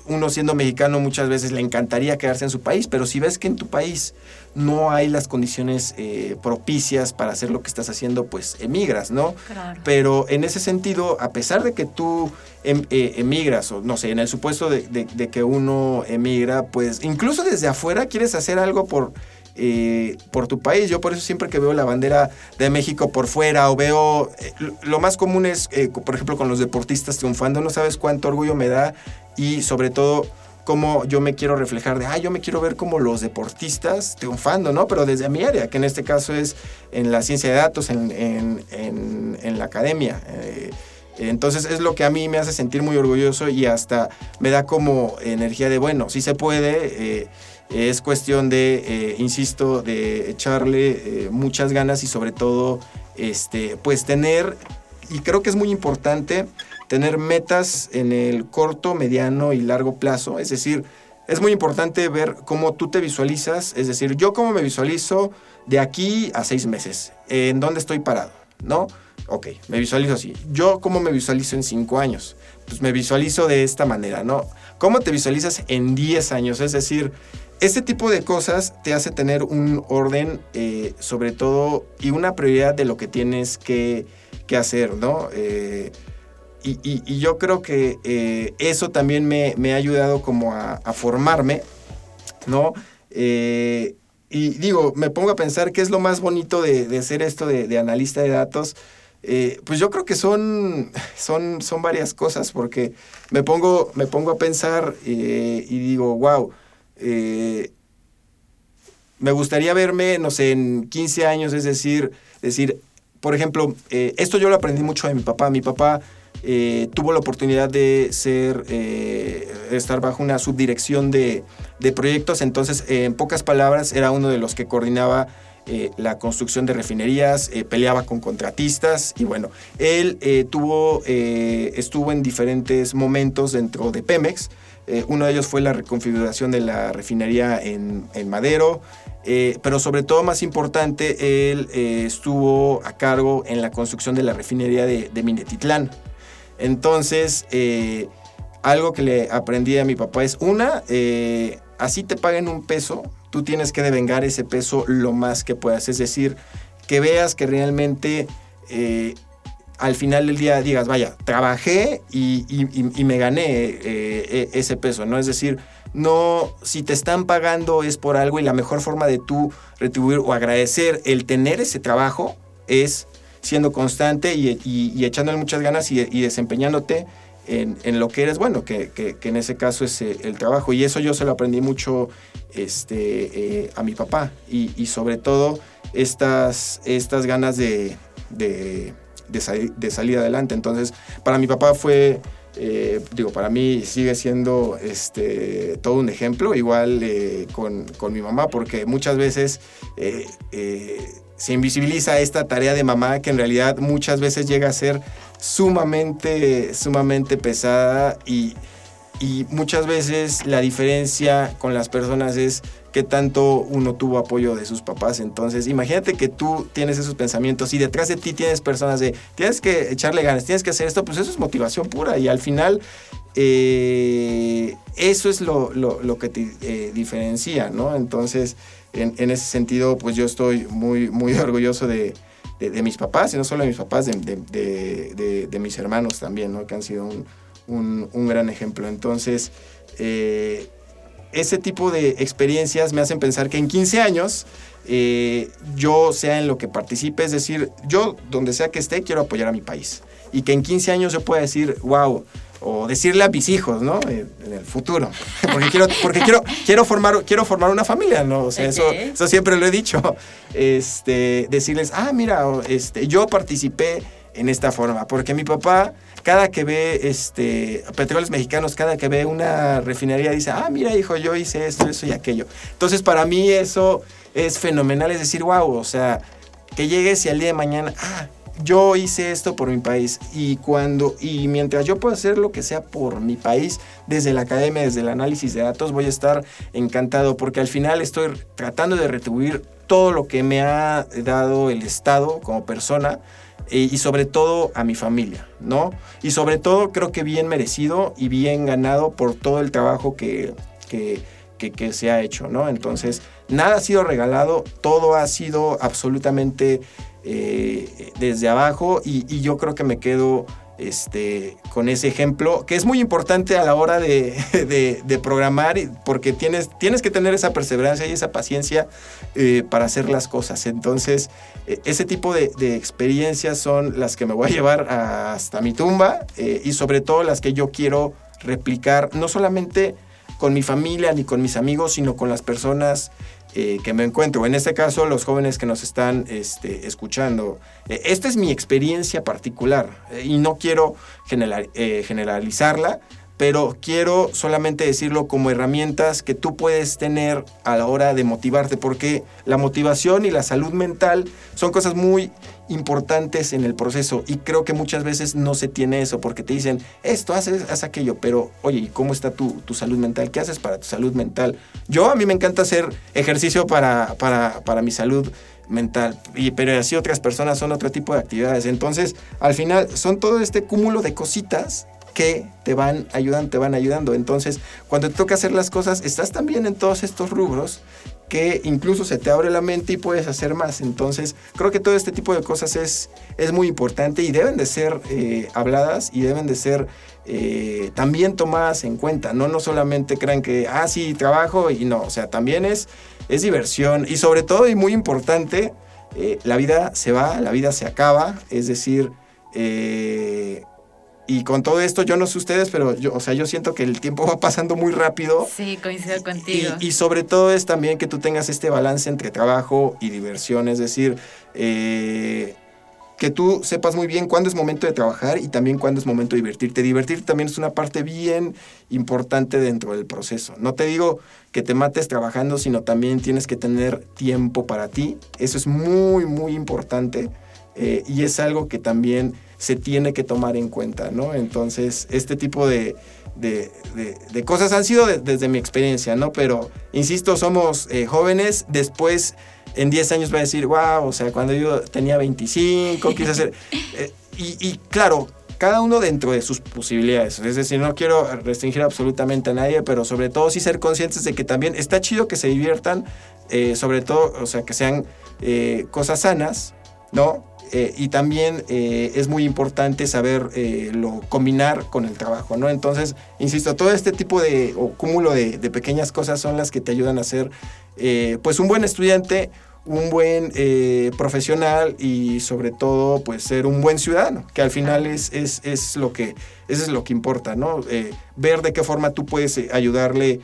uno siendo mexicano muchas veces le encantaría quedarse en su país, pero si ves que en tu país no hay las condiciones eh, propicias para hacer lo que estás haciendo, pues emigras, ¿no? Claro. Pero en ese sentido, a pesar de que tú em, eh, emigras, o no sé, en el supuesto de, de que uno emigra, pues incluso desde afuera quieres hacer algo por eh, por tu país. Yo por eso siempre que veo la bandera de México por fuera o veo, eh, lo más común es, eh, por ejemplo, con los deportistas triunfando, no sabes cuánto orgullo me da y sobre todo cómo yo me quiero reflejar de, ah, yo me quiero ver como los deportistas triunfando, ¿no? Pero desde mi área, que en este caso es en la ciencia de datos, en, en la academia. Entonces es lo que a mí me hace sentir muy orgulloso y hasta me da como energía de, bueno, si se puede, es cuestión de, eh, insisto, de echarle eh, muchas ganas y sobre todo, este, pues tener, y creo que es muy importante, tener metas en el corto, mediano y largo plazo. Es decir, es muy importante ver cómo tú te visualizas, es decir, yo cómo me visualizo de aquí a seis meses, en dónde estoy parado, ¿no? Ok, me visualizo así. Yo cómo me visualizo en cinco años. Pues me visualizo de esta manera, ¿no? ¿Cómo te visualizas en diez años? Es decir, este tipo de cosas te hace tener un orden, eh, sobre todo, y una prioridad de lo que tienes que, hacer, ¿no? Eh, y, yo creo que eh, eso también me, ha ayudado como a, formarme, ¿no? y digo, me pongo a pensar qué es lo más bonito de, hacer esto de, analista de datos. pues yo creo que son, son, son varias cosas, porque me pongo, me pongo a pensar y digo, wow, eh, me gustaría verme, no sé, en 15 años, es decir, decir, por ejemplo, eh, esto yo lo aprendí mucho de mi papá. Mi papá eh, tuvo la oportunidad de ser, estar bajo una subdirección de, de proyectos, entonces, en pocas palabras, era uno de los que coordinaba la construcción de refinerías, peleaba con contratistas y bueno, él tuvo, estuvo en diferentes momentos dentro de Pemex. Eh, uno de ellos fue la reconfiguración de la refinería en, Madero, eh, pero sobre todo más importante, él eh, estuvo a cargo en la construcción de la refinería de, Minetitlán. Entonces, algo que le aprendí a mi papá es, una, así te paguen un peso, tú tienes que devengar ese peso lo más que puedas. Es decir, que veas que realmente al final del día digas, vaya, trabajé y, me gané eh, eh, ese peso, ¿no? Es decir, no, si te están pagando es por algo y la mejor forma de tú retribuir o agradecer el tener ese trabajo es siendo constante y, echándole muchas ganas y, desempeñándote en, lo que eres bueno, que, en ese caso es eh, el trabajo. Y eso yo se lo aprendí mucho este, a mi papá y, sobre todo estas, estas ganas de de, salir adelante. Entonces, para mi papá fue, eh, digo, para mí sigue siendo este, todo un ejemplo, igual eh, con, mi mamá, porque muchas veces eh, se invisibiliza esta tarea de mamá que en realidad muchas veces llega a ser sumamente, sumamente pesada y, y muchas veces la diferencia con las personas es qué tanto uno tuvo apoyo de sus papás. Entonces, imagínate que tú tienes esos pensamientos y detrás de ti tienes personas de, tienes que echarle ganas, tienes que hacer esto, pues eso es motivación pura y al final eh, eso es lo, que te eh, diferencia, ¿no? Entonces, en, ese sentido, pues yo estoy muy, muy orgulloso de, mis papás, y no solo de mis papás, de, mis hermanos también, ¿no? Que han sido un, gran ejemplo. Entonces, eh, ese tipo de experiencias me hacen pensar que en 15 años eh, yo sea en lo que participe, es decir, yo donde sea que esté quiero apoyar a mi país. Y que en 15 años yo pueda decir, wow, o decirle a mis hijos, ¿no? Eh, en el futuro. Porque quiero, porque quiero, quiero, formar, quiero formar una familia, ¿no? O sea, eso, eso siempre lo he dicho. Este, decirles, ah, mira, este, yo participé en esta forma, porque mi papá cada que ve este, petróleos mexicanos, cada que ve una refinería, dice, ah, mira, hijo, yo hice esto, eso y aquello. Entonces, para mí eso es fenomenal, es decir, wow, o sea, que llegues y al día de mañana, ah, yo hice esto por mi país y cuando y mientras yo pueda hacer lo que sea por mi país desde la academia, desde el análisis de datos, voy a estar encantado porque al final estoy tratando de retribuir todo lo que me ha dado el Estado como persona eh, y sobre todo a mi familia, ¿no? Y sobre todo creo que bien merecido y bien ganado por todo el trabajo que, que, que, se ha hecho, ¿no? Entonces, nada ha sido regalado, todo ha sido absolutamente eh, desde abajo y, y, yo creo que me quedo este, con ese ejemplo, que es muy importante a la hora de, programar, porque tienes, tienes que tener esa perseverancia y esa paciencia eh, para hacer las cosas. Entonces, e, ese tipo de, experiencias son las que me voy a llevar hasta mi tumba eh, y sobre todo las que yo quiero replicar, no solamente con mi familia ni con mis amigos, sino con las personas eh, que me encuentro. En este caso, los jóvenes que nos están este, escuchando. Eh, esta es mi experiencia particular eh, y no quiero generalizarla, pero quiero solamente decirlo como herramientas que tú puedes tener a la hora de motivarte, porque la motivación y la salud mental son cosas muy importantes en el proceso y creo que muchas veces no se tiene eso porque te dicen esto, haces, haz aquello, pero oye, ¿y cómo está tu, tu, salud mental? ¿Qué haces para tu salud mental? Yo a mí me encanta hacer ejercicio para, para, para mi salud mental, y, pero así otras personas son otro tipo de actividades. Entonces, al final son todo este cúmulo de cositas que te van ayudando, te van ayudando. Entonces, cuando te toca hacer las cosas, estás también en todos estos rubros que incluso se te abre la mente y puedes hacer más. Entonces, creo que todo este tipo de cosas es, es muy importante y deben de ser eh, habladas y deben de ser eh, también tomadas en cuenta. No, no solamente crean que, ah, sí, trabajo y no, o sea, también es, es diversión y sobre todo y muy importante, eh, la vida se va, la vida se acaba, es decir, y con todo esto, yo no sé ustedes, pero yo, o sea, yo siento que el tiempo va pasando muy rápido. Sí, coincido contigo. Y, sobre todo es también que tú tengas este balance entre trabajo y diversión, es decir, eh, que tú sepas muy bien cuándo es momento de trabajar y también cuándo es momento de divertirte. Divertirte también es una parte bien importante dentro del proceso. No te digo que te mates trabajando, sino también tienes que tener tiempo para ti. Eso es muy, muy importante eh, y es algo que también se tiene que tomar en cuenta, ¿no? Entonces, este tipo de, cosas han sido desde mi experiencia, ¿no? Pero, insisto, somos eh, jóvenes, después en 10 años va a decir, wow, o sea, cuando yo tenía 25, quise hacer... Eh, y, claro, cada uno dentro de sus posibilidades. Es decir, no quiero restringir absolutamente a nadie, pero sobre todo sí ser conscientes de que también está chido que se diviertan, eh, sobre todo, o sea, que sean cosas sanas, ¿no? Eh, y también eh, es muy importante saber eh, lo combinar con el trabajo, ¿no? Entonces, insisto, todo este tipo de cúmulo de, pequeñas cosas son las que te ayudan a ser, pues, un buen estudiante, un buen profesional y sobre todo, pues, ser un buen ciudadano, que al final es, es, es lo que, eso es lo que importa, ¿no? ver de qué forma tú puedes ayudarle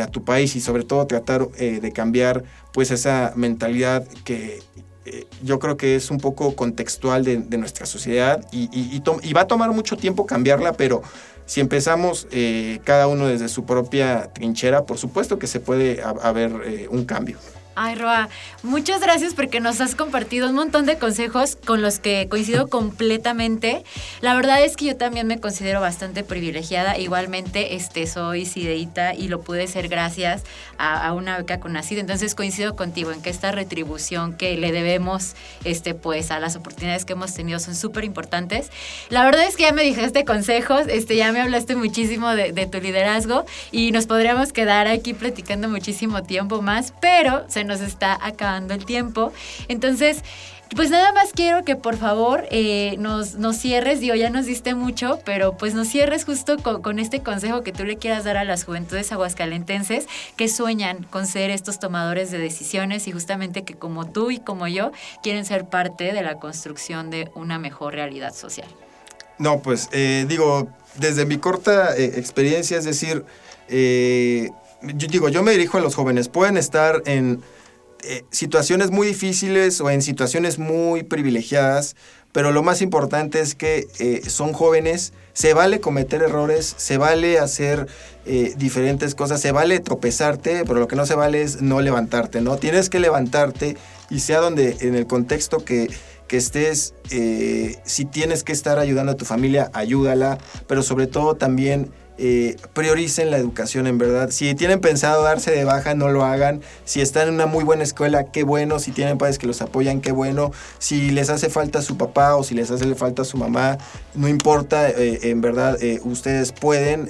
a tu país y sobre todo tratar de cambiar, pues, esa mentalidad que eh, yo creo que es un poco contextual de, nuestra sociedad y, y, va a tomar mucho tiempo cambiarla, pero si empezamos eh, cada uno desde su propia trinchera, por supuesto que se puede haber eh, un cambio. Ay, Roa, muchas gracias porque nos has compartido un montón de consejos con los que coincido completamente. La verdad es que yo también me considero bastante privilegiada. Igualmente, este, soy sideíta y lo pude ser gracias a, una beca con nacido. Entonces coincido contigo en que esta retribución que le debemos este, pues, a las oportunidades que hemos tenido son súper importantes. La verdad es que ya me dijiste consejos, este, ya me hablaste muchísimo de, de tu liderazgo y nos podríamos quedar aquí platicando muchísimo tiempo más, pero se nos está acabando el tiempo. Entonces, Pues nada más quiero que por favor eh, nos, nos, cierres, digo, ya nos diste mucho, pero pues nos cierres justo con, este consejo que tú le quieras dar a las juventudes aguascalentenses que sueñan con ser estos tomadores de decisiones y justamente que como tú y como yo quieren ser parte de la construcción de una mejor realidad social. No, pues eh, digo, desde mi corta eh, experiencia, es decir, yo digo, yo me dirijo a los jóvenes, pueden estar en eh, situaciones muy difíciles o en situaciones muy privilegiadas, pero lo más importante es que eh, son jóvenes, se vale cometer errores, se vale hacer eh, diferentes cosas, se vale tropezarte, pero lo que no se vale es no levantarte, ¿no? Tienes que levantarte y sea donde, en el contexto que, que estés, si tienes que estar ayudando a tu familia, ayúdala, pero sobre todo también eh, prioricen la educación en verdad. Si tienen pensado darse de baja, no lo hagan. Si están en una muy buena escuela, qué bueno. Si tienen padres que los apoyan, qué bueno. Si les hace falta su papá o si les hace falta su mamá, no importa, eh, en verdad, eh, ustedes pueden,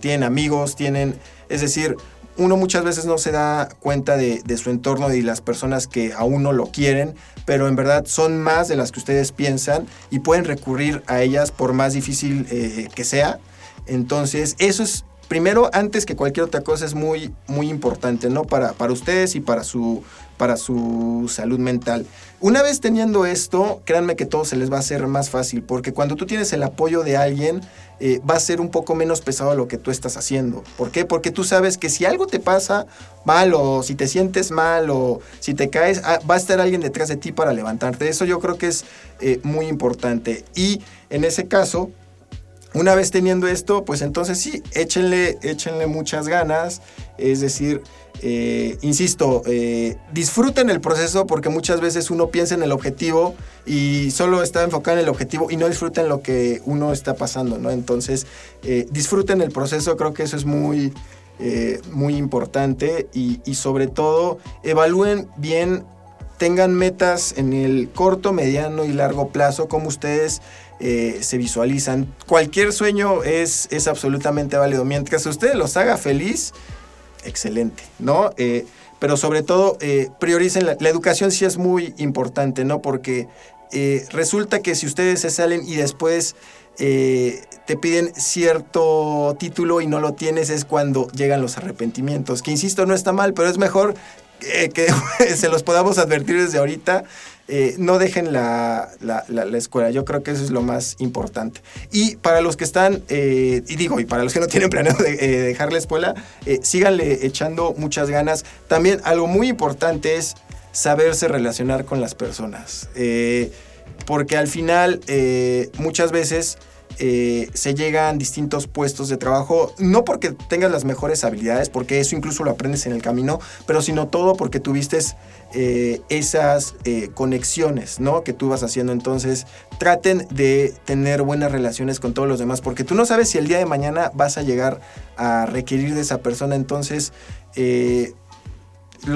tienen amigos, tienen, es decir, uno muchas veces no se da cuenta de, de, su entorno y las personas que aún no lo quieren, pero en verdad son más de las que ustedes piensan y pueden recurrir a ellas por más difícil que sea. Entonces, eso es, primero, antes que cualquier otra cosa, es muy, muy importante, ¿no? Para, para ustedes y para su, para su salud mental. Una vez teniendo esto, créanme que todo se les va a hacer más fácil, porque cuando tú tienes el apoyo de alguien, eh, va a ser un poco menos pesado lo que tú estás haciendo. ¿Por qué? Porque tú sabes que si algo te pasa mal o si te sientes mal o si te caes, ah, va a estar alguien detrás de ti para levantarte. Eso yo creo que es eh, muy importante. Y en ese caso, una vez teniendo esto, pues entonces sí, échenle, échenle muchas ganas. Es decir, eh, insisto, eh, disfruten el proceso porque muchas veces uno piensa en el objetivo y solo está enfocado en el objetivo y no disfruten lo que uno está pasando, ¿no? Entonces, eh, disfruten el proceso, creo que eso es muy, muy importante y sobre todo evalúen bien tengan metas en el corto, mediano y largo plazo, como ustedes eh, se visualizan. Cualquier sueño es, es absolutamente válido. Mientras ustedes los haga feliz, excelente, ¿no? Eh, pero sobre todo, eh, prioricen la, educación sí es muy importante, ¿no? Porque resulta que si ustedes se salen y después te piden cierto título y no lo tienes, es cuando llegan los arrepentimientos. Que insisto, no está mal, pero es mejor que se los podamos advertir desde ahorita eh, no dejen la, escuela. Yo creo que eso es lo más importante. Y para los que están, eh, y digo, y para los que no tienen planeado de, eh, dejar la escuela, síganle echando muchas ganas. También algo muy importante es saberse relacionar con las personas. porque al final, muchas veces eh, se llegan distintos puestos de trabajo, no porque tengas las mejores habilidades, porque eso incluso lo aprendes en el camino, pero sino todo porque tuviste eh, esas eh, conexiones, ¿no? Que tú vas haciendo. Entonces, traten de tener buenas relaciones con todos los demás, porque tú no sabes si el día de mañana vas a llegar a requerir de esa persona. Entonces,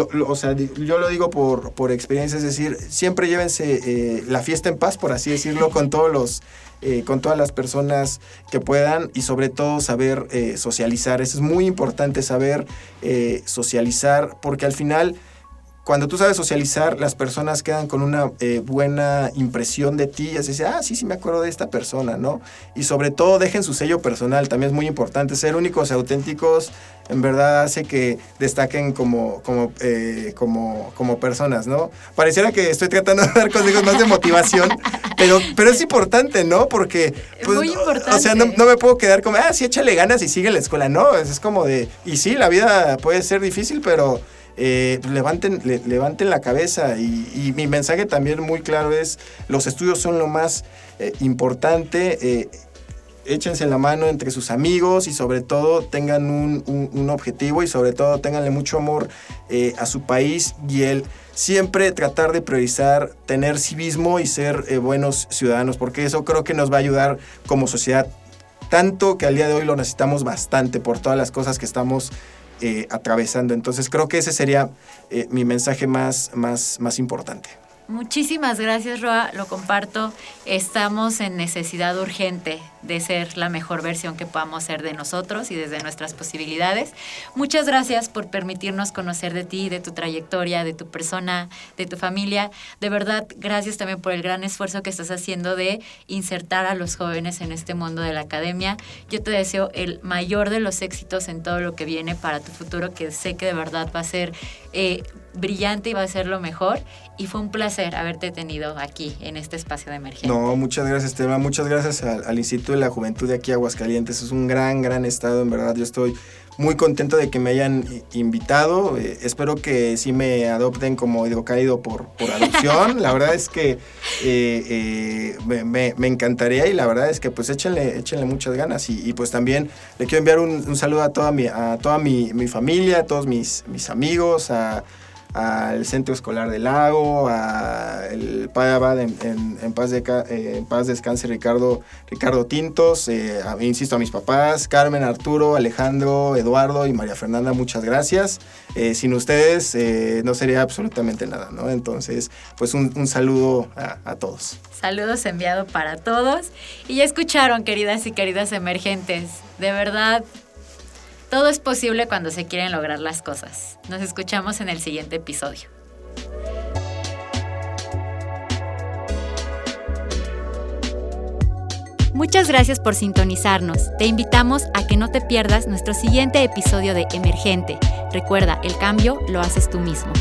o sea, yo lo digo por, por experiencia, es decir, siempre llévense la fiesta en paz, por así decirlo, con todos los eh, con todas las personas que puedan y sobre todo saber eh, socializar. Eso es muy importante saber eh, socializar porque al final cuando tú sabes socializar, las personas quedan con una eh, buena impresión de ti y así dice, ah, sí, sí me acuerdo de esta persona, ¿no? Y sobre todo dejen su sello personal, también es muy importante. Ser únicos auténticos en verdad hace que destaquen como, como, eh, como, como personas, ¿no? Pareciera que estoy tratando de dar consejos más de motivación, pero, pero es importante, ¿no? Porque... Pues, muy importante. O sea, no, no, me puedo quedar como, ah, sí, échale ganas y sigue la escuela, no, es como de, y sí, la vida puede ser difícil, pero eh, levanten, levanten la cabeza. Y, mi mensaje también muy claro es, los estudios son lo más eh, importante, eh, échense la mano entre sus amigos y sobre todo tengan un, objetivo y sobre todo tenganle mucho amor a su país y el siempre tratar de priorizar tener civismo y ser buenos ciudadanos, porque eso creo que nos va a ayudar como sociedad. Tanto que al día de hoy lo necesitamos bastante por todas las cosas que estamos eh, atravesando. Entonces creo que ese sería eh, mi mensaje más, más, más importante. Muchísimas gracias, Roa. Lo comparto. Estamos en necesidad urgente de ser la mejor versión que podamos ser de nosotros y desde nuestras posibilidades. Muchas gracias por permitirnos conocer de ti, de tu trayectoria, de tu persona, de tu familia. De verdad, gracias también por el gran esfuerzo que estás haciendo de insertar a los jóvenes en este mundo de la academia. Yo te deseo el mayor de los éxitos en todo lo que viene para tu futuro, que sé que de verdad va a ser eh, brillante y va a ser lo mejor. Y fue un placer haberte tenido aquí en este espacio de emergencia. No, muchas gracias, Tema. Muchas gracias al, Instituto de la Juventud de aquí, Aguascalientes. Es un gran, gran estado, en verdad. Yo estoy muy contento de que me hayan invitado. Eh, espero que sí me adopten como hidrocálido por, por adopción. la verdad es que eh, me, me, encantaría y la verdad es que pues échenle, échenle muchas ganas. Y, pues también le quiero enviar un, un, saludo a toda mi, a toda mi, mi familia, a todos mis, mis amigos, a al Centro Escolar del Lago, al Padre Abad en, en, paz de, eh, paz descanse Ricardo, Ricardo Tintos, eh, insisto a mis papás, Carmen, Arturo, Alejandro, Eduardo y María Fernanda, muchas gracias. Eh, sin ustedes no sería absolutamente nada, ¿no? Entonces, pues un, un saludo a, a todos. Saludos enviado para todos. Y ya escucharon, queridas y queridas emergentes, de verdad todo es posible cuando se quieren lograr las cosas. Nos escuchamos en el siguiente episodio. Muchas gracias por sintonizarnos. Te invitamos a que no te pierdas nuestro siguiente episodio de Emergente. Recuerda, el cambio lo haces tú mismo.